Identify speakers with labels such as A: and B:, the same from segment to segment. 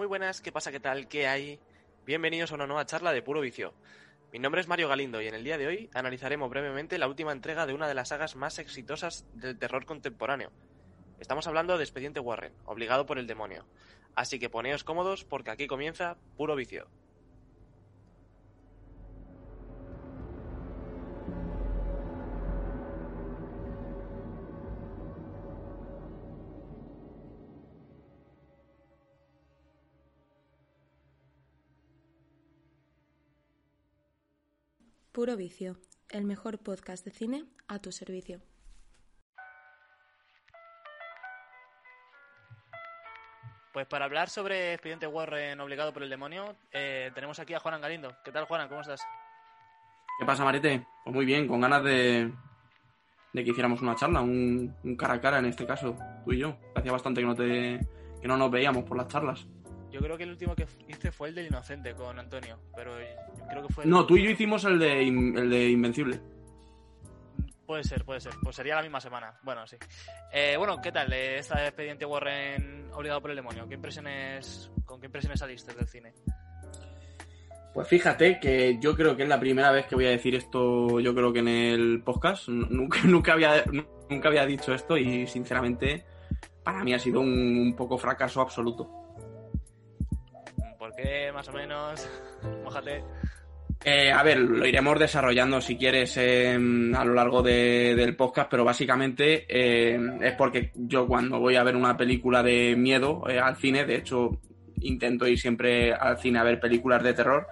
A: muy buenas, ¿qué pasa? ¿Qué tal? ¿Qué hay? Bienvenidos a una nueva charla de Puro Vicio. Mi nombre es Mario Galindo y en el día de hoy analizaremos brevemente la última entrega de una de las sagas más exitosas del terror contemporáneo. Estamos hablando de Expediente Warren, obligado por el demonio. Así que poneos cómodos porque aquí comienza Puro Vicio.
B: Puro Vicio, el mejor podcast de cine a tu servicio.
A: Pues para hablar sobre Expediente Warren obligado por el demonio, eh, tenemos aquí a Juan Galindo. ¿Qué tal, Juan? ¿Cómo estás?
C: ¿Qué pasa, Marete? Pues muy bien, con ganas de, de que hiciéramos una charla, un, un cara a cara en este caso, tú y yo. Hacía bastante que no, te, que no nos veíamos por las charlas.
A: Yo creo que el último que hice fue el del Inocente con Antonio, pero yo creo que fue... el
C: No, tú y yo hicimos el de, In- el de Invencible.
A: Puede ser, puede ser. Pues sería la misma semana. Bueno, sí. Eh, bueno, ¿qué tal eh, esta expediente Warren obligado por el demonio? ¿Qué impresiones, ¿Con qué impresiones saliste del cine?
C: Pues fíjate que yo creo que es la primera vez que voy a decir esto, yo creo que en el podcast. Nunca, nunca, había, nunca había dicho esto y sinceramente para mí ha sido un, un poco fracaso absoluto.
A: ¿Por qué, más o menos? Mójate.
C: Eh, a ver, lo iremos desarrollando si quieres eh, a lo largo de- del podcast, pero básicamente eh, es porque yo cuando voy a ver una película de miedo eh, al cine, de hecho intento ir siempre al cine a ver películas de terror,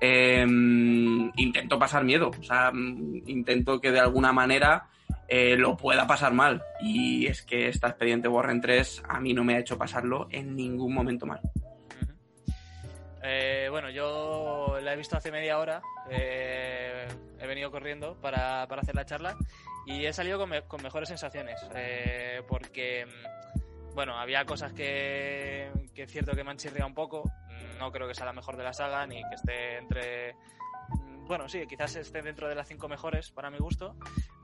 C: eh, intento pasar miedo, o sea, mm, intento que de alguna manera eh, lo pueda pasar mal. Y es que esta expediente Warren 3 a mí no me ha hecho pasarlo en ningún momento mal.
A: Eh, bueno, yo la he visto hace media hora. eh, he venido corriendo para, para hacer la charla y he salido con, me- con mejores sensaciones. eh, porque, mm, bueno, había cosas que, que es cierto que me han chirriado un poco. No creo que sea la mejor de la saga ni que esté entre. Bueno, sí, quizás esté dentro de las cinco mejores para mi gusto,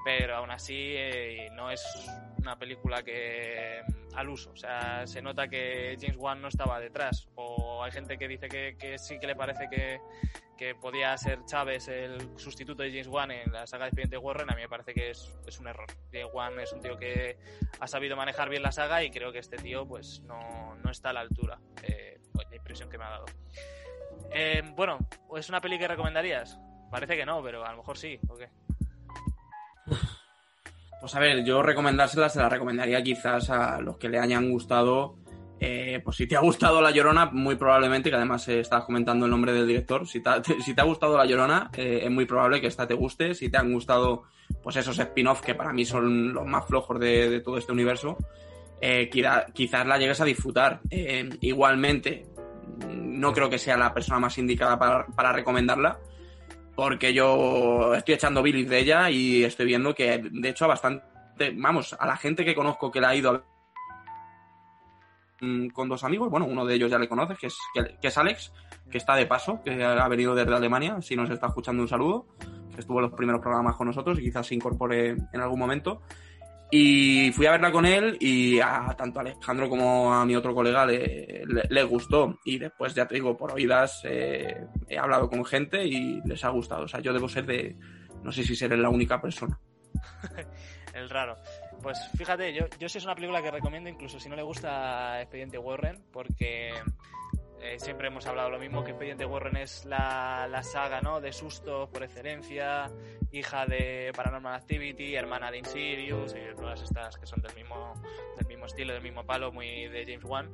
A: pero aún así eh, no es una película que mm, al uso. O sea, se nota que James Wan no estaba detrás. O hay gente que dice que, sí que le parece que, podía ser Chávez el sustituto de James Wan en la saga de Expediente Warren. A mí me parece que es, un error. James Wan es un tío que ha sabido manejar bien la saga y creo que este tío pues no, no está a la altura. Eh, pues, la impresión que me ha dado. Eh, bueno, ¿es una peli que recomendarías? Parece que no, pero a lo mejor sí. ¿o qué?
C: Pues a ver, yo recomendársela se la recomendaría quizás a los que le hayan gustado. eh, pues si te ha gustado La Llorona, muy probablemente, que además eh, estabas comentando el nombre del director, si te ha, gustado La Llorona, eh, es muy probable que esta te guste. Si te han gustado, pues esos spin-off que para mí son los más flojos de, todo este universo, eh, quizá- quizás la llegues a disfrutar. Igualmente, no creo que sea la persona más indicada para, para recomendarla, porque yo estoy echando bilis de ella y estoy viendo que, de hecho, a bastante, vamos, a la gente que conozco que la ha ido mm, con dos amigos, bueno, uno de ellos ya le conoces, que es, que, que es Alex, que está de paso, que ha venido desde Alemania, si nos está escuchando un saludo, que estuvo en los primeros programas con nosotros y quizás se incorpore en algún momento. Y fui a verla con él y a tanto a Alejandro como a mi otro colega le, le, le gustó. Y después, ya te digo, por oídas eh, he hablado con gente y les ha gustado. O sea, yo debo ser de... No sé si seré la única persona.
A: El raro. Pues fíjate, yo, yo sí es una película que recomiendo, incluso si no le gusta Expediente Warren, porque eh, siempre hemos hablado lo mismo, que Expediente Warren es la, la saga ¿no? de sustos por excelencia, hija de Paranormal Activity, hermana de Insidious, y todas estas que son del mismo, del mismo estilo, del mismo palo, muy de James Wan.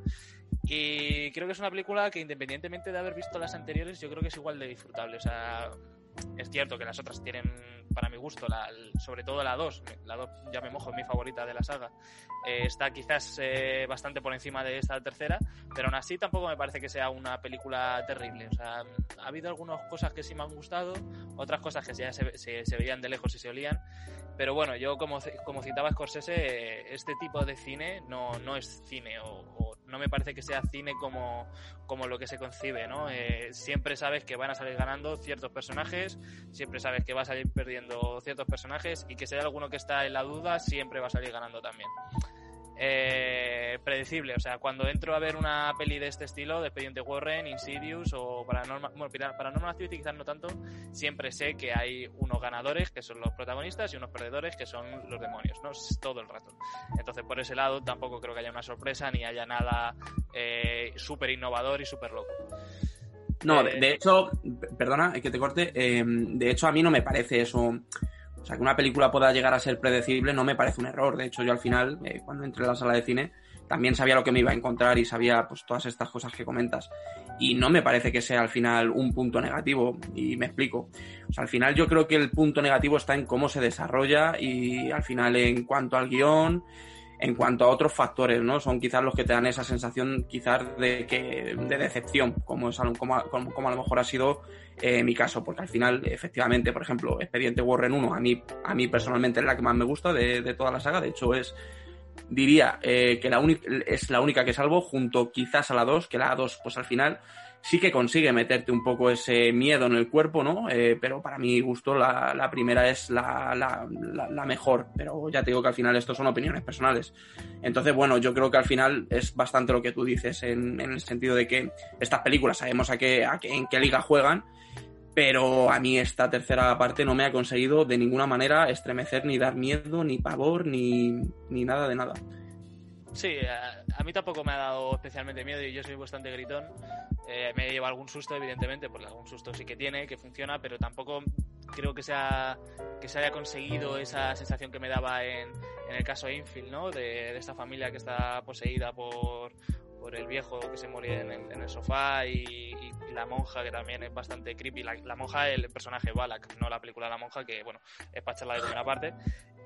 A: Y creo que es una película que independientemente de haber visto las anteriores, yo creo que es igual de disfrutable. Es cierto que las otras tienen, para mi gusto, la, sobre todo la 2, la 2 ya me mojo, es mi favorita de la saga, eh, está quizás eh, bastante por encima de esta tercera, pero aún así tampoco me parece que sea una película terrible. O sea, ha habido algunas cosas que sí me han gustado, otras cosas que ya se, se, veían de lejos y se olían, pero bueno, yo como, como citaba Scorsese, este tipo de cine no, no es cine o no me parece que sea cine como, como lo que se concibe, ¿no? Eh, siempre sabes que van a salir ganando ciertos personajes, siempre sabes que va a salir perdiendo ciertos personajes y que si hay alguno que está en la duda, siempre va a salir ganando también eh, predecible. O sea, cuando entro a ver una peli de este estilo, de Expediente Warren, Insidious o Paranormal, bueno, Paranormal Activity quizás no tanto, siempre sé que hay unos ganadores que son los protagonistas y unos perdedores que son los demonios, ¿no? todo el rato. Entonces, por ese lado, tampoco creo que haya una sorpresa ni haya nada eh, súper innovador y súper loco.
C: No, de, eh, hecho, perdona que te corte, eh, de hecho a mí no me parece eso o sea, que una película pueda llegar a ser predecible no me parece un error. De hecho, yo al final, eh, cuando entré a la sala de cine, también sabía lo que me iba a encontrar y sabía pues todas estas cosas que comentas. Y no me parece que sea al final un punto negativo. Y me explico. O sea, al final yo creo que el punto negativo está en cómo se desarrolla y al final en cuanto al guion, en cuanto a otros factores, ¿no? Son quizás los que te dan esa sensación quizás de que de decepción, como, es, como, como a lo mejor ha sido eh, mi caso, porque al final, efectivamente, por ejemplo, Expediente Warren 1, a mí, a mí personalmente es la que más me gusta de, toda la saga, de hecho es, diría eh, que la es la única que salvo, junto quizás a la 2, que la 2, pues al final sí que consigue meterte un poco ese miedo en el cuerpo, ¿no? Eh, pero para mi gusto la, la primera es la, la, la, mejor, pero ya te digo que al final esto son opiniones personales. Entonces, bueno, yo creo que al final es bastante lo que tú dices, en, en el sentido de que estas películas sabemos a qué, a qué, en qué liga juegan, pero a mí esta tercera parte no me ha conseguido de ninguna manera estremecer, ni dar miedo, ni pavor, ni, ni nada de nada.
A: Sí, a, mí tampoco me ha dado especialmente miedo y yo soy bastante gritón. Eh, me lleva algún susto, evidentemente, porque algún susto sí que tiene, que funciona, pero tampoco creo que, sea, que se haya conseguido esa sensación que me daba en, en el caso de Infield, ¿no? De, esta familia que está poseída por, por el viejo que se moría en el, sofá y, la monja que también es bastante creepy. La, monja el personaje Balak, no la película la monja que, bueno, es para echarla de primera parte.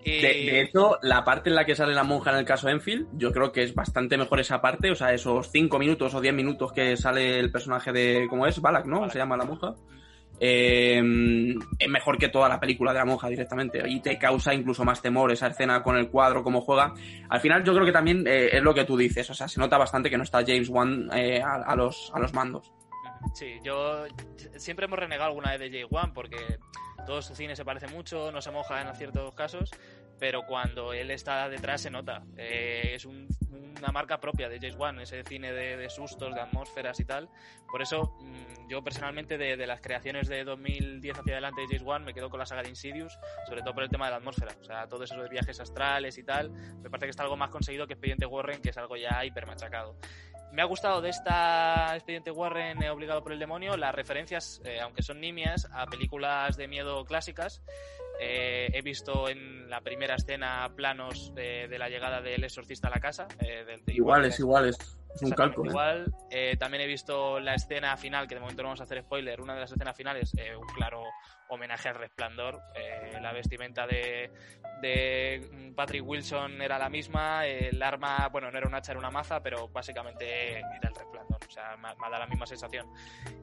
C: De, hecho, la parte en la que sale la monja en el caso Enfield, yo creo que es bastante mejor esa parte, o sea, esos 5 minutos o 10 minutos que sale el personaje de, ¿cómo es? Balak, ¿no? Se llama la monja. Eh, es mejor que toda la película de la monja directamente y te causa incluso más temor esa escena con el cuadro, cómo juega. Al final yo creo que también eh, es lo que tú dices, o sea, se nota bastante que no está James Wan eh, a, los, a los mandos.
A: Sí, yo siempre hemos renegado alguna vez de James Wan porque todo su cine se parece mucho, no se moja en ciertos casos, pero cuando él está detrás se nota. Eh, es una marca propia de James Wan, ese cine de, sustos, de atmósferas y tal. Por eso, mm, yo personalmente, de, las creaciones de 2010 hacia adelante de James Wan, me quedo con la saga de Insidious, sobre todo por el tema de la atmósfera. O sea, todo eso de viajes astrales y tal, me parece que está algo más conseguido que Expediente Warren, que es algo ya hiper machacado. Me ha gustado de esta Expediente Warren eh, obligado por el demonio las referencias, eh, aunque son nimias, a películas de miedo clásicas. Eh, he visto en la primera escena planos de, la llegada del exorcista a la casa.
C: Eh, iguales, iguales. Un cálculo.
A: Igual, también he visto la escena final, que de momento no vamos a hacer spoiler, una de las escenas finales, un claro homenaje al resplandor. la vestimenta de, de Patrick Wilson era la misma, el arma, bueno, no era un hacha, era una maza, pero básicamente era el resplandor, o sea, me, ha dado la misma sensación.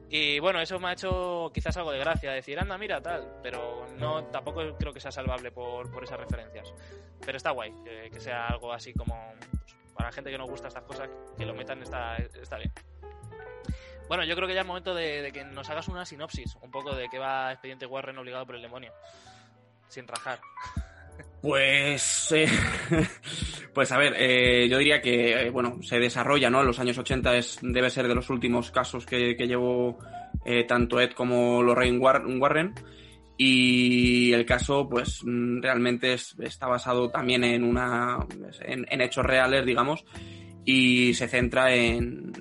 A: Y bueno, eso me ha hecho quizás algo de gracia, decir, anda, mira, tal, pero no, tampoco creo que sea salvable por, por esas referencias. Pero está guay, que, sea algo así como, para la gente que no gusta estas cosas, que lo metan está, está bien. Bueno, yo creo que ya es momento de, de, que nos hagas una sinopsis, un poco de qué va Expediente Warren obligado por el demonio, sin rajar.
C: Pues, eh, pues a ver, eh, yo diría que, eh, bueno, se desarrolla, ¿no? En los años 80 es, debe ser de los últimos casos que, que llevó tanto Ed como Lorraine Warren. Y el caso, pues, mm, realmente está basado también en una, en, hechos reales, digamos, y se centra en,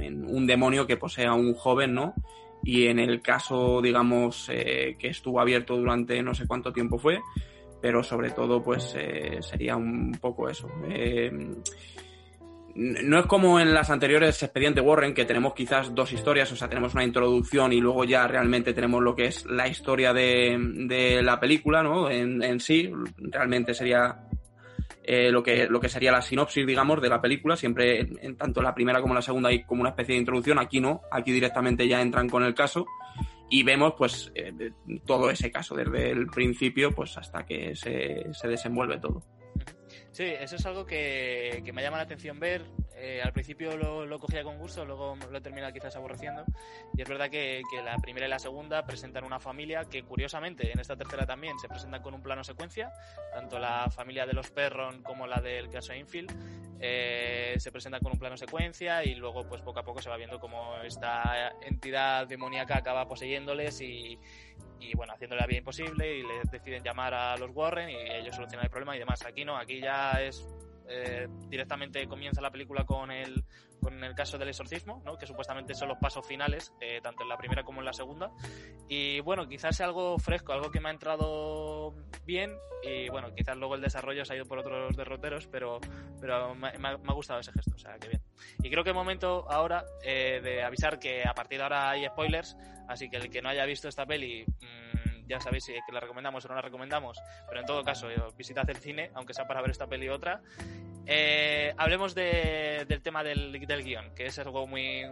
C: en, un demonio que posee a un joven, ¿no? Y en el caso, digamos, que estuvo abierto durante no sé cuánto tiempo fue, pero sobre todo pues eh, sería un poco eso. Eh, no es como en las anteriores Expediente Warren, que tenemos quizás dos historias, o sea, tenemos una introducción y luego ya realmente tenemos lo que es la historia de, la película, ¿no? En, en sí, realmente sería eh, lo, que, lo que sería la sinopsis, digamos, de la película. Siempre, en, tanto la primera como la segunda, hay como una especie de introducción. Aquí no, aquí directamente ya entran con el caso y vemos, pues, eh, todo ese caso, desde el principio, pues, hasta que se, se desenvuelve todo.
A: Sí, eso es algo que, me llama la atención ver. Eh, al principio lo, cogía con gusto, luego lo he terminado quizás aborreciendo. Y es verdad que, la primera y la segunda presentan una familia que, curiosamente, en esta tercera también se presentan con un plano secuencia. Tanto la familia de los Perron como la del caso Infield eh, se presentan con un plano secuencia y luego, pues poco a poco se va viendo cómo esta entidad demoníaca acaba poseyéndoles y y bueno, haciéndole la vida imposible y le deciden llamar a los Warren y ellos solucionan el problema y demás. Aquí no, aquí ya es eh, directamente comienza la película con el, con el caso del exorcismo, ¿no? que supuestamente son los pasos finales, eh, tanto en la primera como en la segunda. Y bueno, quizás sea algo fresco, algo que me ha entrado bien y bueno, quizás luego el desarrollo se ha ido por otros derroteros, pero, pero me, ha, gustado ese gesto, o sea, que bien. Y creo que es momento ahora eh, de avisar que a partir de ahora hay spoilers, así que el que no haya visto esta peli... Mmm, ya sabéis que la recomendamos o no la recomendamos, pero en todo caso, visitad el cine, aunque sea para ver esta peli y otra. Eh, hablemos del tema del, del guion, que es algo muy,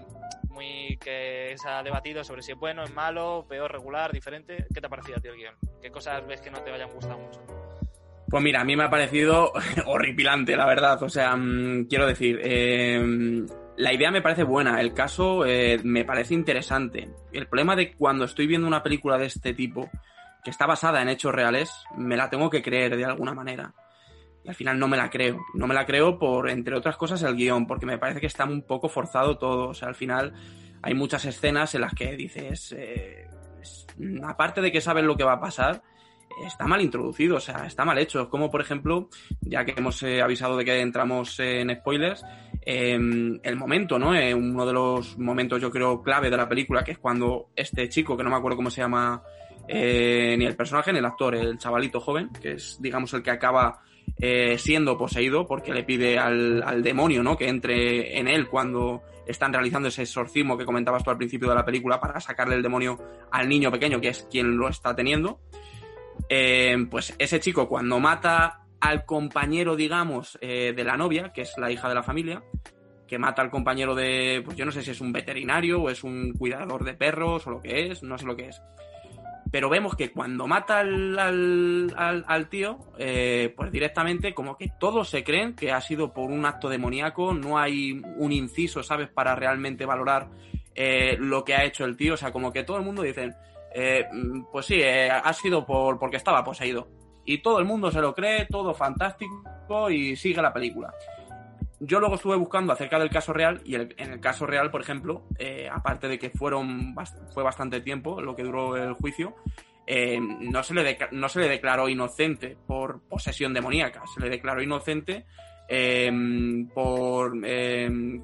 A: muy que se ha debatido sobre si es bueno, es malo, peor, regular, diferente. ¿Qué te ha parecido a ti el guion? ¿Qué cosas ves que no te hayan gustado mucho?
C: Pues mira, a mí me ha parecido horripilante, la verdad. O sea, mm, quiero decir, eh, la idea me parece buena, el caso eh, me parece interesante. El problema de cuando estoy viendo una película de este tipo, que está basada en hechos reales, me la tengo que creer de alguna manera. Al final no me la creo. No me la creo por, entre otras cosas, el guion, porque me parece que está un poco forzado todo. O sea, al final hay muchas escenas en las que dices, eh, aparte de que sabes lo que va a pasar, está mal introducido, o sea, está mal hecho. Como por ejemplo, ya que hemos eh, avisado de que entramos en spoilers, em, el momento, ¿no? Eh, uno de los momentos yo creo clave de la película, que es cuando este chico, que no me acuerdo cómo se llama ni el personaje ni el actor, el chavalito joven, que es digamos el que acaba siendo poseído porque le pide al, al demonio, ¿no? Que entre en él cuando están realizando ese exorcismo que comentabas tú al principio de la película para sacarle el demonio al niño pequeño, que es quien lo está teniendo. Eh, pues ese chico cuando mata al compañero, digamos, eh, de la novia, que es la hija de la familia, que mata al compañero de, pues yo no sé si es un veterinario o es un cuidador de perros o lo que es, no sé lo que es. Pero vemos que cuando mata al, al, tío, eh, pues directamente como que todos se creen que ha sido por un acto demoníaco, no hay un inciso, ¿sabes?, para realmente valorar lo que ha hecho el tío, o sea, como que todo el mundo dice, eh, mm, pues sí, eh, ha sido por, porque estaba poseído. Y todo el mundo se lo cree, todo fantástico y sigue la película. Yo luego estuve buscando acerca del caso real y en el caso real, por ejemplo, eh, aparte de que fueron fue bastante tiempo lo que duró el juicio, no, se le no se le declaró inocente por posesión demoníaca, se le declaró inocente por,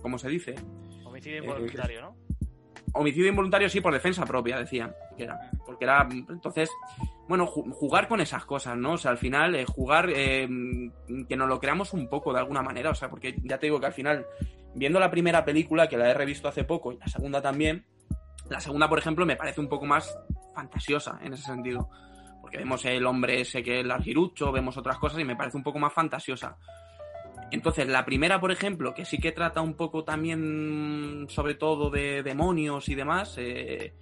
C: ¿cómo se dice?
A: Homicidio involuntario, ¿no?
C: homicidio involuntario sí por defensa propia, decían que era. Porque era, entonces, bueno, jugar con esas cosas, ¿no? O sea, al final, eh, jugar, eh, que nos lo creamos un poco de alguna manera, o sea, porque ya te digo que al final, viendo la primera película, que la he revisto hace poco, y la segunda también, la segunda, por ejemplo, me parece un poco más fantasiosa en ese sentido. Porque vemos el hombre ese que es el argirucho, vemos otras cosas y me parece un poco más fantasiosa. Entonces, la primera, por ejemplo, que sí que trata un poco también, sobre todo, de demonios y demás, eh,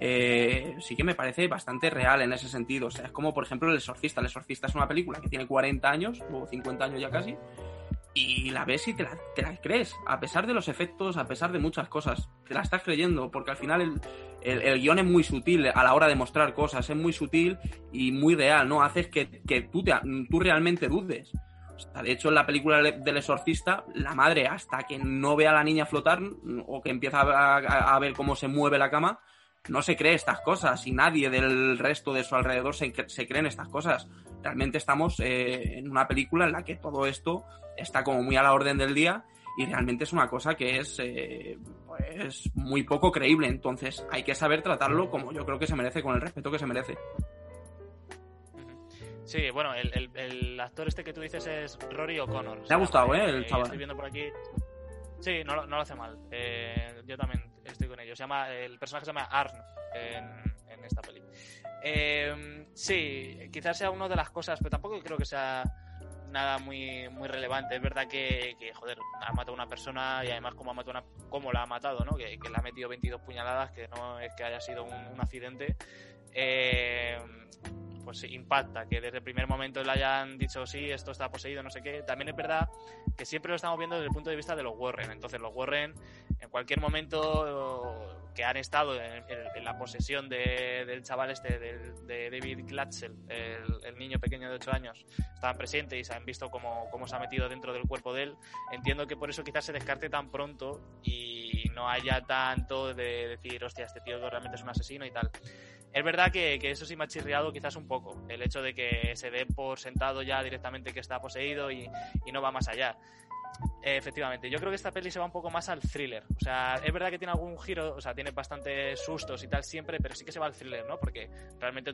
C: eh, sí que me parece bastante real en ese sentido. O sea, es como, por ejemplo, El Exorcista. El Exorcista es una película que tiene 40 años, o 50 años ya casi, y la ves y te la, crees, a pesar de los efectos, a pesar de muchas cosas. Te la estás creyendo, porque al final el, guion es muy sutil a la hora de mostrar cosas, es muy sutil y muy real, ¿no? Haces que, tú, te, tú realmente dudes de hecho, en la película del exorcista, la madre, hasta que no ve a la niña flotar o que empieza a, ver cómo se mueve la cama, no se cree estas cosas y nadie del resto de su alrededor se, se cree en estas cosas. Realmente estamos eh, en una película en la que todo esto está como muy a la orden del día y realmente es una cosa que es eh, pues muy poco creíble. Entonces hay que saber tratarlo como yo creo que se merece, con el respeto que se merece.
A: Sí, bueno, el, el, actor este que tú dices es Rory O'Connor.
C: Me ha gustado, ¿eh? El chaval.
A: Estoy viendo por aquí. Sí, no, lo- no lo hace mal. Eh, yo también estoy con ello. Se llama, el personaje se llama Arn en, en esta peli. Eh, sí, quizás sea una de las cosas, pero tampoco creo que sea nada muy, muy relevante. Es verdad que, joder, ha matado a una persona y además cómo, ha matado una, cómo la ha matado, ¿no? Que, que le ha metido 22 puñaladas, que no es que haya sido un, accidente. Eh, pues impacta que desde el primer momento le hayan dicho sí, esto está poseído, no sé qué. También es verdad que siempre lo estamos viendo desde el punto de vista de los Warren. Entonces los Warren en cualquier momento que han estado en, la posesión de- del chaval este, del- de David Glatzel, el, niño pequeño de 8 años, estaban presentes y se han visto cómo, cómo se ha metido dentro del cuerpo de él. Entiendo que por eso quizás se descarte tan pronto y no haya tanto de decir, hostia, este tío realmente es un asesino y tal. Es verdad que, eso sí me ha chirriado quizás un poco, el hecho de que se dé por sentado ya directamente que está poseído y no va más allá. Efectivamente, yo creo que esta peli se va un poco más al thriller. O sea, es verdad que tiene algún giro, o sea, tiene bastantes sustos y tal siempre, pero sí que se va al thriller, ¿no? Porque realmente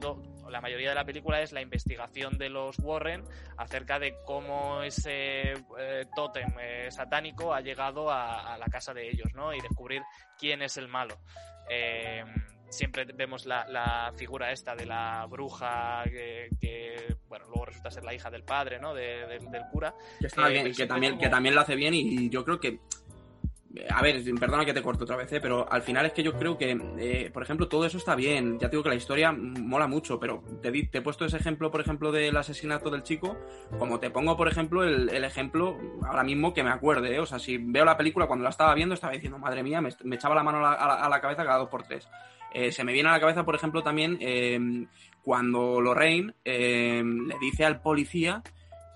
A: la mayoría de la película es la investigación de los Warren acerca de cómo ese eh, tótem eh, satánico ha llegado a, a la casa de ellos, ¿no? Y descubrir quién es el malo. Eh, siempre vemos la, la figura esta de la bruja que, que, bueno, luego resulta ser la hija del padre, ¿no? De- del- del cura.
C: Que, está
A: Eh,
C: bien, que, también,
A: como-
C: que también lo hace bien y yo creo que... A ver, perdona que te corto otra vez, ¿eh? pero al final es que yo creo que, eh, por ejemplo, todo eso está bien. Ya te digo que la historia mola mucho, pero te, di- te he puesto ese ejemplo, por ejemplo, del asesinato del chico, como te pongo, por ejemplo, el, el ejemplo ahora mismo que me acuerde. ¿eh? O sea, si veo la película cuando la estaba viendo, estaba diciendo, madre mía, me, me echaba la mano a la- a la cabeza cada dos por tres. Eh, se me viene a la cabeza, por ejemplo, también eh, cuando Lorraine eh, le dice al policía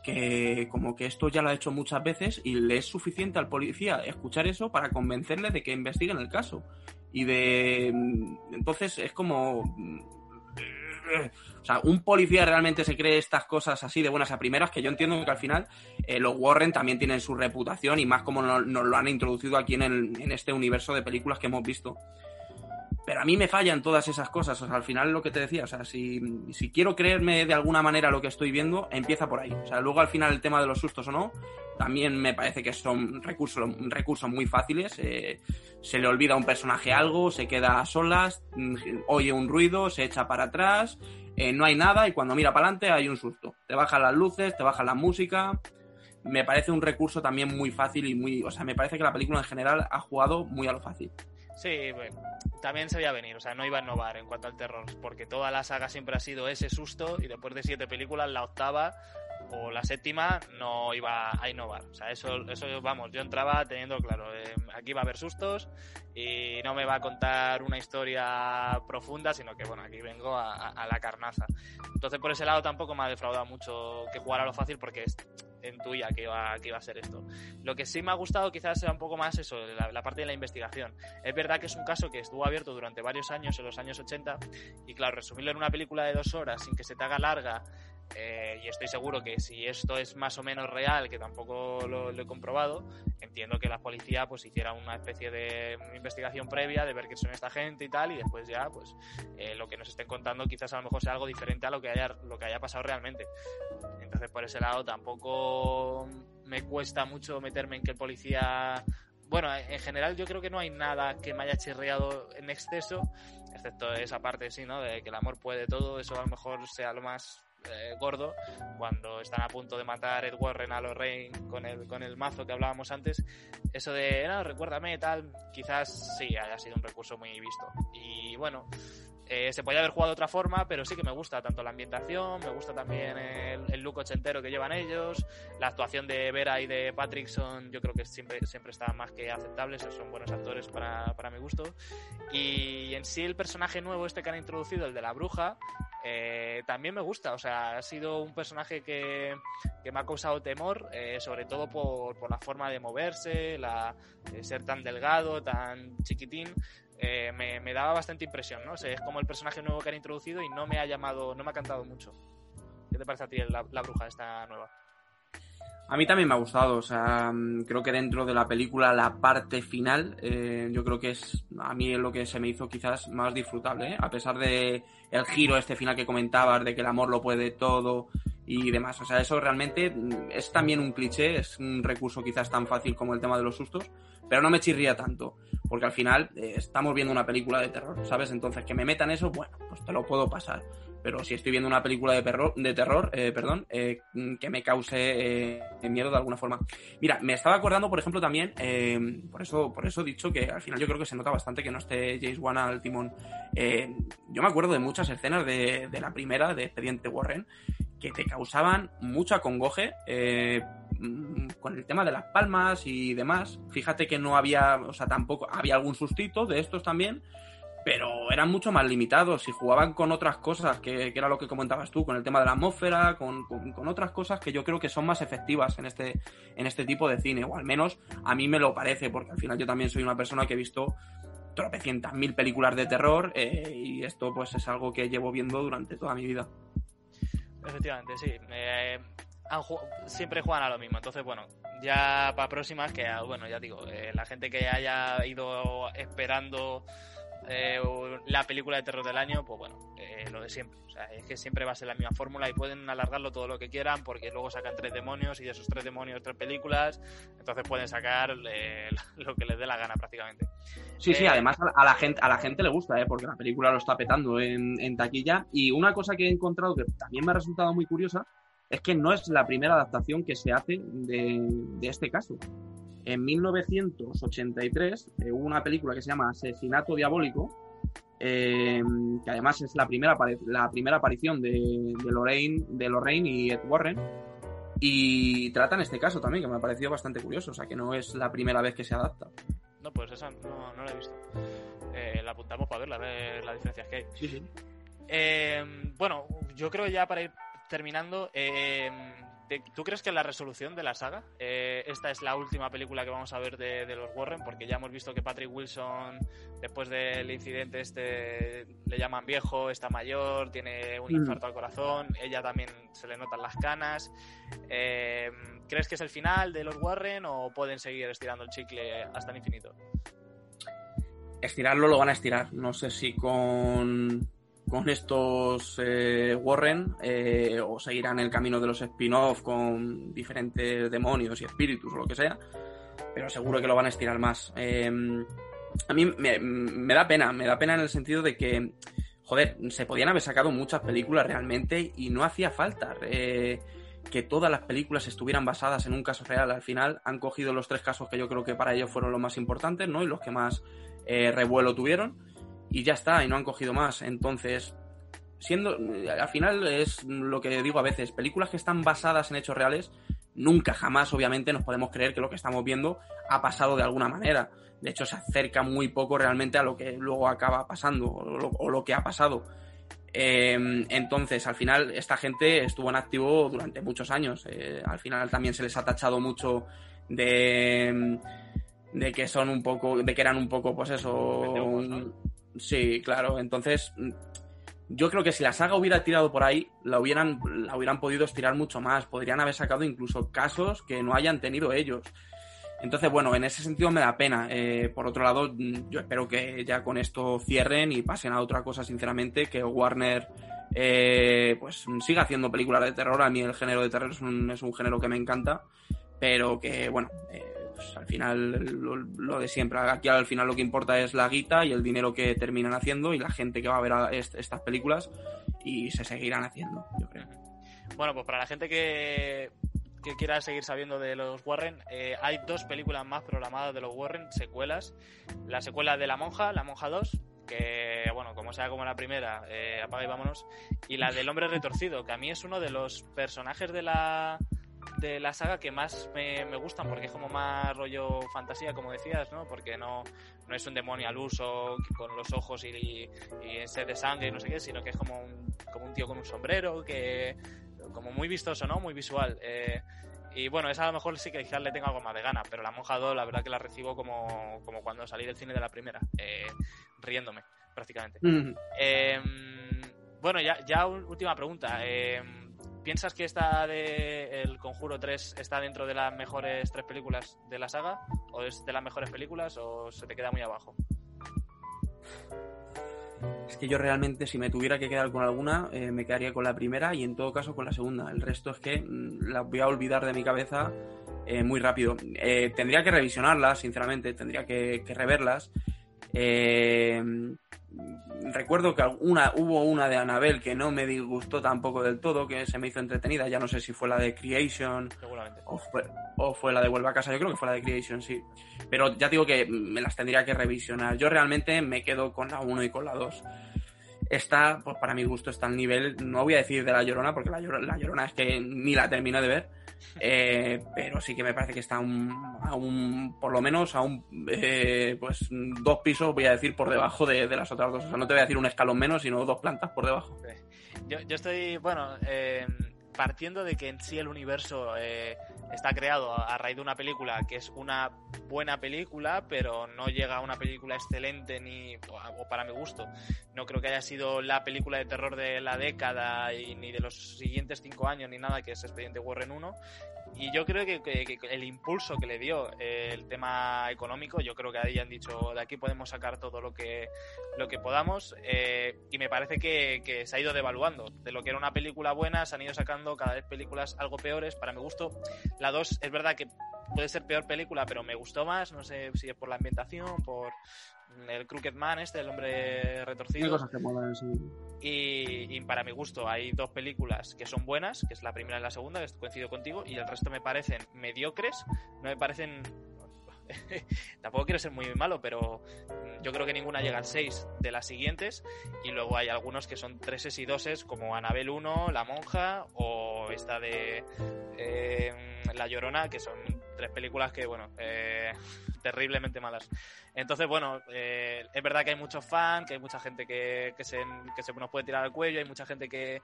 C: que como que esto ya lo ha hecho muchas veces y le es suficiente al policía escuchar eso para convencerle de que investiguen el caso. Y de... Entonces es como... O sea, un policía realmente se cree estas cosas así de buenas a primeras, que yo entiendo que al final eh, los Warren también tienen su reputación y más como no- nos lo han introducido aquí en, el- en este universo de películas que hemos visto. Pero a mí me fallan todas esas cosas. Al final lo que te decía, o sea, si, si quiero creerme de alguna manera lo que estoy viendo, empieza por ahí. O sea, luego al final el tema de los sustos o no, también me parece que son recursos, recursos muy fáciles. Eh, se le olvida a un personaje algo, se queda a solas, mm, oye un ruido, se echa para atrás, eh, no hay nada y cuando mira para adelante hay un susto. Te bajan las luces, te baja la música. Me parece un recurso también muy fácil y muy... O sea, me parece que la película en general ha jugado muy a lo fácil.
A: Sí, bueno, también se veía venir, o sea, no iba a innovar en cuanto al terror, porque toda la saga siempre ha sido ese susto y después de siete películas, la octava o la séptima no iba a innovar. O sea, eso, eso vamos, yo entraba teniendo claro, eh, aquí va a haber sustos y no me va a contar una historia profunda, sino que, bueno, aquí vengo a, a- a la carnaza. Entonces, por ese lado tampoco me ha defraudado mucho que jugar a lo fácil porque intuía que iba, que iba a ser esto. Lo que sí me ha gustado quizás sea un poco más eso, la, la parte de la investigación. Es verdad que es un caso que estuvo abierto durante varios años, en los años 80, y claro, resumirlo en una película de dos horas sin que se te haga larga, eh, y estoy seguro que si esto es más o menos real, que tampoco lo, lo he comprobado, entiendo que la policía pues hiciera una especie de investigación previa de ver qué son esta gente y tal, y después ya pues eh, lo que nos estén contando quizás a lo mejor sea algo diferente a lo que haya, lo que haya pasado realmente. Entonces por ese lado tampoco me cuesta mucho meterme en que el policía bueno, en general yo creo que no hay nada que me haya chirriado en exceso, excepto esa parte, sí, ¿no? De que el amor puede todo, eso a lo mejor sea lo más eh, gordo, cuando están a punto de matar Ed Warren a Lorraine con el, con el mazo que hablábamos antes, eso de, no, recuérdame, tal, quizás sí haya sido un recurso muy visto. Y bueno, eh, se podía haber jugado de otra forma, pero sí que me gusta tanto la ambientación, me gusta también el, el look ochentero que llevan ellos, la actuación de Vera y de Patrick son, yo creo que siempre, siempre está más que aceptables, son buenos actores para, para mi gusto. Y en sí el personaje nuevo este que han introducido, el de la bruja, eh, también me gusta, o sea, ha sido un personaje que, que me ha causado temor, eh, sobre todo por, por la forma de moverse, la, ser tan delgado, tan chiquitín, eh, me, me daba bastante impresión, ¿no? O sea, es como el personaje nuevo que han introducido y no me ha llamado, no me ha cantado mucho. ¿Qué te parece a ti la, bruja esta nueva?
C: A mí también me ha gustado, o sea, creo que dentro de la película la parte final, eh, yo creo que es a mí es lo que se me hizo quizás más disfrutable, ¿eh? a pesar de el giro este final que comentabas, de que el amor lo puede todo y demás, o sea, eso realmente es también un cliché, es un recurso quizás tan fácil como el tema de los sustos, pero no me chirría tanto, porque al final eh, estamos viendo una película de terror, ¿sabes? Entonces, que me metan eso, bueno, pues te lo puedo pasar. Pero si estoy viendo una película de, perro, de terror, eh, perdón, eh, que me cause eh, miedo de alguna forma. Mira, me estaba acordando, por ejemplo, también, por eso por eso he dicho que al final yo creo que se nota bastante que no esté James Wan al timón. Yo me acuerdo de muchas escenas de, la primera, de Expediente Warren, que te causaban mucho acongoje eh, con el tema de las palmas y demás. Fíjate que no había, o sea, tampoco, había algún sustito de estos también, pero eran mucho más limitados y jugaban con otras cosas, que, era lo que comentabas tú, con el tema de la atmósfera, con, con, con, otras cosas que yo creo que son más efectivas en este, en este tipo de cine, o al menos a mí me lo parece, porque al final yo también soy una persona que he visto tropecientas mil películas de terror eh, y esto pues es algo que llevo viendo durante toda mi vida.
A: Efectivamente, sí. Eh, siempre juegan a lo mismo. Entonces, bueno, ya para próximas, que bueno, ya digo, eh, la gente que haya ido esperando eh, la película de terror del año, pues bueno, eh, lo de siempre. O sea, es que siempre va a ser la misma fórmula y pueden alargarlo todo lo que quieran porque luego sacan tres demonios y de esos tres demonios tres películas, entonces pueden sacar eh, lo que les dé la gana prácticamente.
C: Sí, sí, además a la gente a la gente le gusta, ¿eh? porque la película lo está petando en, en taquilla. Y una cosa que he encontrado que también me ha resultado muy curiosa es que no es la primera adaptación que se hace de, de este caso. En 1983 eh, hubo una película que se llama Asesinato Diabólico, eh, que además es la primera, la primera aparición de, de, Lorraine, de Lorraine y Ed Warren. Y tratan este caso también, que me ha parecido bastante curioso, o sea que no es la primera vez que se adapta.
A: No, pues esa no, no la he visto. Eh, la apuntamos para verla, a ver las diferencias que hay.
C: Sí, sí.
A: Bueno, yo creo ya para ir terminando, eh, ¿Tú crees que la resolución de la saga, eh, esta es la última película que vamos a ver de, de, los Warren? Porque ya hemos visto que Patrick Wilson, después del incidente este, le llaman viejo, está mayor, tiene un infarto mm. al corazón, ella también se le notan las canas. Eh, ¿Crees que es el final de los Warren o pueden seguir estirando el chicle hasta el infinito?
C: Estirarlo lo van a estirar, no sé si con con estos eh, Warren eh, o seguirán el camino de los spin-off con diferentes demonios y espíritus o lo que sea, pero seguro que lo van a estirar más. Eh, a mí me, me, da pena, me da pena en el sentido de que, joder, se podían haber sacado muchas películas realmente y no hacía falta eh, que todas las películas estuvieran basadas en un caso real. Al final han cogido los tres casos que yo creo que para ellos fueron los más importantes, ¿no? Y los que más eh, revuelo tuvieron y ya está, y no han cogido más. Entonces, siendo, al final es lo que digo a veces, películas que están basadas en hechos reales, nunca jamás obviamente nos podemos creer que lo que estamos viendo ha pasado de alguna manera. De hecho, se acerca muy poco realmente a lo que luego acaba pasando o lo, que ha pasado. Eh, entonces, al final, esta gente estuvo en activo durante muchos años. Eh, al final también se les ha tachado mucho de, de que son un poco, de que eran un poco, pues eso, Sí, claro. Entonces, yo creo que si la saga hubiera tirado por ahí, la hubieran, la hubieran podido estirar mucho más. Podrían haber sacado incluso casos que no hayan tenido ellos. Entonces, bueno, en ese sentido me da pena. Eh, por otro lado, yo espero que ya con esto cierren y pasen a otra cosa, sinceramente, que Warner eh, pues siga haciendo películas de terror. A mí el género de terror es un, es un género que me encanta, pero que, bueno, eh, pues al final lo, de siempre. Aquí al final lo que importa es la guita y el dinero que terminan haciendo y la gente que va a ver estas películas y se seguirán haciendo, yo creo.
A: Bueno, pues para la gente que, que quiera seguir sabiendo de los Warren, eh, hay dos películas más programadas de los Warren, secuelas. La secuela de La Monja, La Monja 2, que, bueno, como sea como la primera, eh, apaga y vámonos. Y la del Hombre Retorcido, que a mí es uno de los personajes de la de la saga que más me, me, gustan porque es como más rollo fantasía, como decías, ¿no? Porque no, no es un demonio al uso con los ojos y, sed de sangre y no sé qué, sino que es como un, como un tío con un sombrero, que como muy vistoso, ¿no? Muy visual. Eh, y bueno, esa a lo mejor sí que quizás le tengo algo más de gana, pero la monja 2 la verdad que la recibo como, como cuando salí del cine de la primera, eh, riéndome prácticamente. Mm eh, bueno, ya, ya última pregunta. Eh, ¿Piensas que esta de El Conjuro 3 está dentro de las mejores tres películas de la saga? ¿O es de las mejores películas o se te queda muy abajo?
C: Es que yo realmente, si me tuviera que quedar con alguna, eh, me quedaría con la primera y en todo caso con la segunda. El resto es que mmm, la voy a olvidar de mi cabeza eh, muy rápido. Eh, tendría que revisionarlas, sinceramente, tendría que, que reverlas. Recuerdo que una, hubo una de Anabel que no me disgustó tampoco del todo, que se me hizo entretenida. Ya no sé si fue la de Creation o fue, o fue la de Vuelva a casa. Yo creo que fue la de Creation, sí. Pero ya digo que me las tendría que revisionar. Yo realmente me quedo con la 1 y con la 2 esta, pues para mi gusto, está al nivel, no voy a decir de La Llorona, porque La Llorona, la llorona es que ni la termino de ver, eh, pero sí que me parece que está a un, por lo menos a un, eh, pues dos pisos, voy a decir, por debajo de, las otras dos. O sea, no te voy a decir un escalón menos, sino dos plantas por debajo.
A: Yo, yo estoy, bueno, eh, partiendo de que en sí el universo eh, está creado a, raíz de una película que es una buena película, pero no llega a una película excelente ni o para mi gusto. No creo que haya sido la película de terror de la década y ni de los siguientes cinco años ni nada que es Expediente Warren 1 y yo creo que, el impulso que le dio eh, el tema económico, yo creo que ahí han dicho, de aquí podemos sacar todo lo que, lo que podamos, eh, y me parece que, se ha ido devaluando. De lo que era una película buena, se han ido sacando cada vez películas algo peores. Para mi gusto, la 2 es verdad que puede ser peor película, pero me gustó más, no sé si es por la ambientación, por el Crooked Man este, el hombre retorcido.
C: cosas que molan, sí.
A: Y, para mi gusto hay dos películas que son buenas, que es la primera y la segunda, que coincido contigo, y el resto me parecen mediocres, no me parecen... Tampoco quiero ser muy malo, pero yo creo que ninguna llega al 6 de las siguientes, y luego hay algunos que son 3 y 2 como Anabel 1, La Monja, o esta de eh, La Llorona, que son tres películas que, bueno, eh, terriblemente malas. Entonces, bueno, eh, es verdad que hay muchos fans, que hay mucha gente que, que, se, que se nos puede tirar al cuello, hay mucha gente que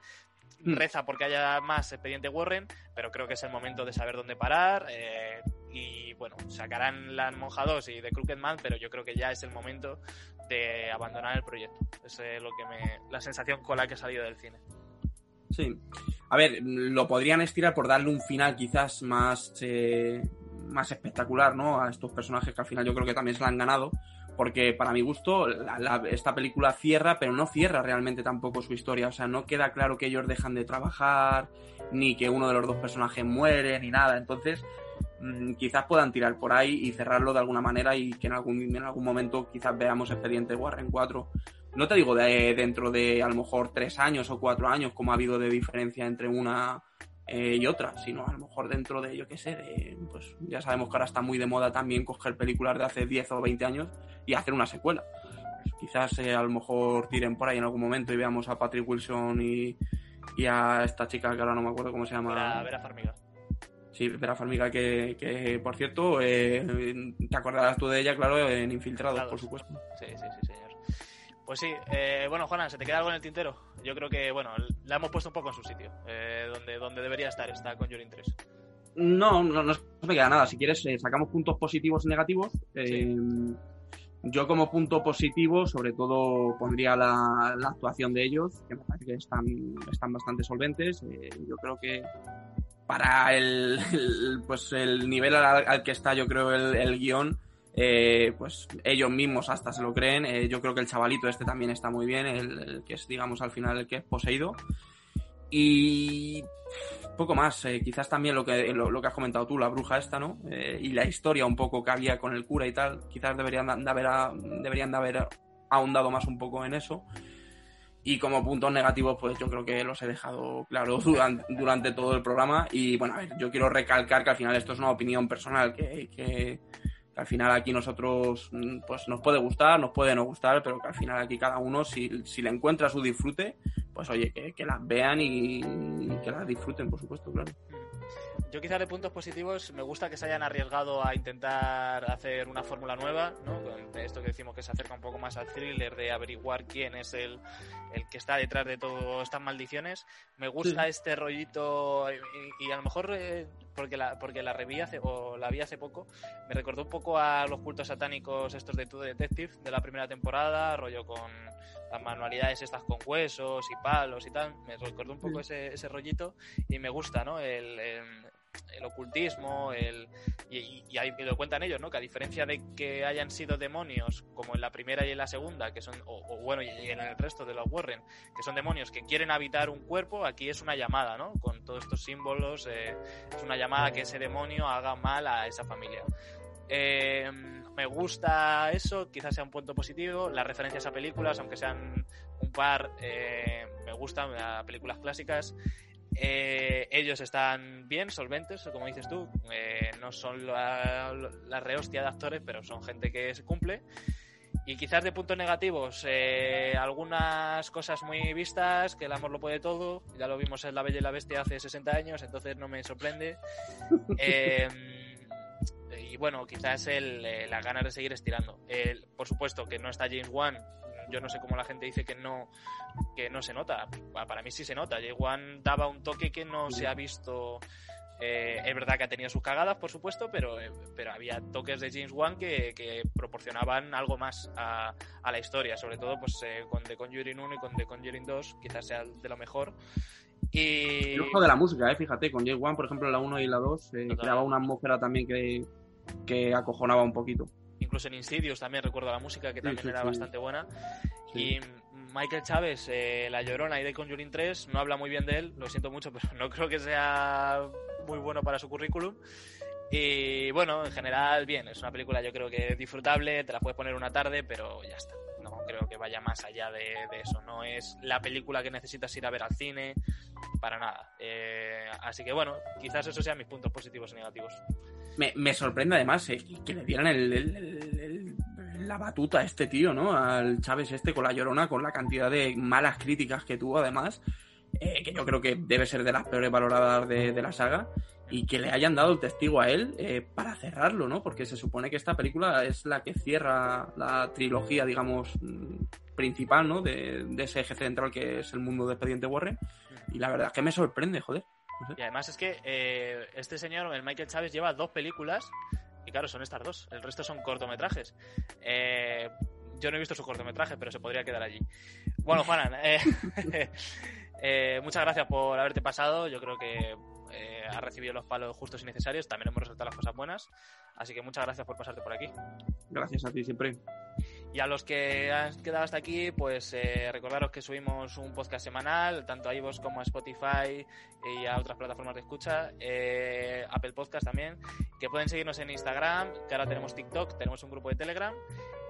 A: hmm. reza porque haya más expediente Warren, pero creo que es el momento de saber dónde parar. Eh, y bueno, sacarán la Monja 2 y The Crooked Man, pero yo creo que ya es el momento de abandonar el proyecto. Esa es lo que me, la sensación con la que he salido del cine.
C: Sí. A ver, lo podrían estirar por darle un final quizás más, eh, más espectacular, ¿no? A estos personajes que al final yo creo que también se la han ganado. Porque para mi gusto, esta película cierra, pero no cierra realmente tampoco su historia. O sea, no queda claro que ellos dejan de trabajar, ni que uno de los dos personajes muere, ni nada. Entonces, mm, quizás puedan tirar por ahí y cerrarlo de alguna manera y que en algún, en algún momento quizás veamos expediente Warren 4. No te digo de, dentro de a lo mejor tres años o cuatro años, como ha habido de diferencia entre una eh, y otra, sino a lo mejor dentro de, yo qué sé, de, pues ya sabemos que ahora está muy de moda también coger películas de hace 10 o 20 años y hacer una secuela. Pues quizás eh, a lo mejor tiren por ahí en algún momento y veamos a Patrick Wilson y, y a esta chica que ahora no me acuerdo cómo se llama.
A: Vera, Vera Farmiga.
C: Sí, Vera Farmiga, que, que por cierto, eh, te acordarás tú de ella, claro, en Infiltrados, por supuesto.
A: Sí, sí, sí. Pues sí, eh, bueno, Juana, ¿se te queda algo en el tintero? Yo creo que, bueno, la hemos puesto un poco en su sitio, eh, donde, donde debería estar, está Conjuring 3.
C: No, no, no, me queda nada. Si quieres, eh, sacamos puntos positivos y negativos. Yo como punto positivo, sobre todo, pondría la, actuación de ellos, que me parece que están, están bastante solventes. yo creo que para el, pues el nivel al, que está, yo creo, el, el guion, eh, pues ellos mismos hasta se lo creen. Eh, yo creo que el chavalito este también está muy bien, el, que es, digamos, al final el que es poseído. Y poco más, eh, quizás también lo que, lo, que has comentado tú, la bruja esta, ¿no? y la historia un poco que había con el cura y tal, quizás deberían de haber, deberían de haber ahondado más un poco en eso. Y como puntos negativos, pues yo creo que los he dejado claro durante, todo el programa. Y bueno, a ver, yo quiero recalcar que al final esto es una opinión personal que al final aquí nosotros mm, pues nos puede gustar, nos puede no gustar, pero que al final aquí cada uno si, si le encuentra su disfrute, pues oye, que, que las vean y, que las disfruten, por supuesto, claro.
A: Yo quizás de puntos positivos me gusta que se hayan arriesgado a intentar hacer una fórmula nueva, ¿no? Con esto que decimos que se acerca un poco más al thriller de averiguar quién es el, el que está detrás de todas estas maldiciones. Me gusta este rollito y, a lo mejor eh, porque la porque la reví hace o la vi hace poco, me recordó un poco a los cultos satánicos estos de True Detective de la primera temporada, rollo con las manualidades estas con huesos y palos y tal. Me recordó un poco ese, ese rollito y me gusta, ¿no? el el ocultismo, el, y, y, ahí lo cuentan ellos, ¿no? Que a diferencia de que hayan sido demonios, como en la primera y en la segunda, que son, o, bueno, y en el resto de los Warren, que son demonios que quieren habitar un cuerpo, aquí es una llamada, ¿no? Con todos estos símbolos, eh, es una llamada que ese demonio haga mal a esa familia. Eh, me gusta eso, quizás sea un punto positivo. Las referencias a películas, aunque sean un par, eh, me gustan, a películas clásicas. Eh, ellos están bien, solventes, como dices tú. Eh, no son la, la rehostia de actores, pero son gente que se cumple. Y quizás de puntos negativos, eh, algunas cosas muy vistas, que el amor lo puede todo. Ya lo vimos en La Bella y la Bestia hace 60 años, entonces no me sorprende. Eh, y bueno, quizás el, eh, las ganas de seguir estirando. El, por supuesto que no está James Wan. Yo no sé cómo la gente dice que no, que no se nota. Para mí sí se nota. James Wan daba un toque que no se ha visto. Eh, es verdad que ha tenido sus cagadas, por supuesto, pero, eh, pero había toques de James Wan que, que proporcionaban algo más a, a, la historia, sobre todo pues eh, con The Conjuring 1 y con The Conjuring 2, quizás sea de lo mejor. Y...
C: El ojo de la música, eh, fíjate, con James Wan, por ejemplo, la 1 y la 2, eh, creaba una atmósfera también que, que acojonaba un poquito.
A: Incluso en Insidious también recuerdo la música, que también sí, sí, era sí. bastante buena. Y Michael Chávez, eh, La Llorona y The Conjuring 3, no habla muy bien de él, lo siento mucho, pero no creo que sea muy bueno para su currículum. Y bueno, en general, bien, es una película yo creo que disfrutable, te la puedes poner una tarde, pero ya está. No creo que vaya más allá de, de eso. No es la película que necesitas ir a ver al cine, para nada. Eh, así que bueno, quizás esos sean mis puntos positivos y negativos.
C: Me, me sorprende además eh, que le dieran el, la batuta a este tío, ¿no? Al Chávez este con la llorona, con la cantidad de malas críticas que tuvo además, eh, que yo creo que debe ser de las peores valoradas de, de la saga, y que le hayan dado el testigo a él eh, para cerrarlo, ¿no? Porque se supone que esta película es la que cierra la trilogía, digamos, principal, ¿no? De, de ese eje central que es el mundo de Expediente Warren. Y la verdad es que me sorprende, joder.
A: No sé. Y además es que eh, este señor, el Michael Chávez, lleva dos películas y claro, son estas dos. El resto son cortometrajes. Eh, yo no he visto su cortometraje, pero se podría quedar allí. Bueno, Juanan, eh, eh, muchas gracias por haberte pasado. Yo creo que eh, has recibido los palos justos y necesarios. También hemos resaltado las cosas buenas. Así que muchas gracias por pasarte por aquí.
C: Gracias a ti siempre.
A: Y a los que han quedado hasta aquí, pues eh, recordaros que subimos un podcast semanal, tanto a iVoox como a Spotify y a otras plataformas de escucha, eh, Apple Podcast también, que pueden seguirnos en Instagram, que ahora tenemos TikTok, tenemos un grupo de Telegram.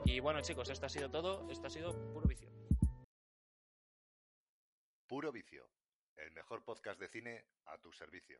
A: Y bueno, chicos, esto ha sido todo, esto ha sido Puro Vicio.
D: Puro Vicio, el mejor podcast de cine a tu servicio.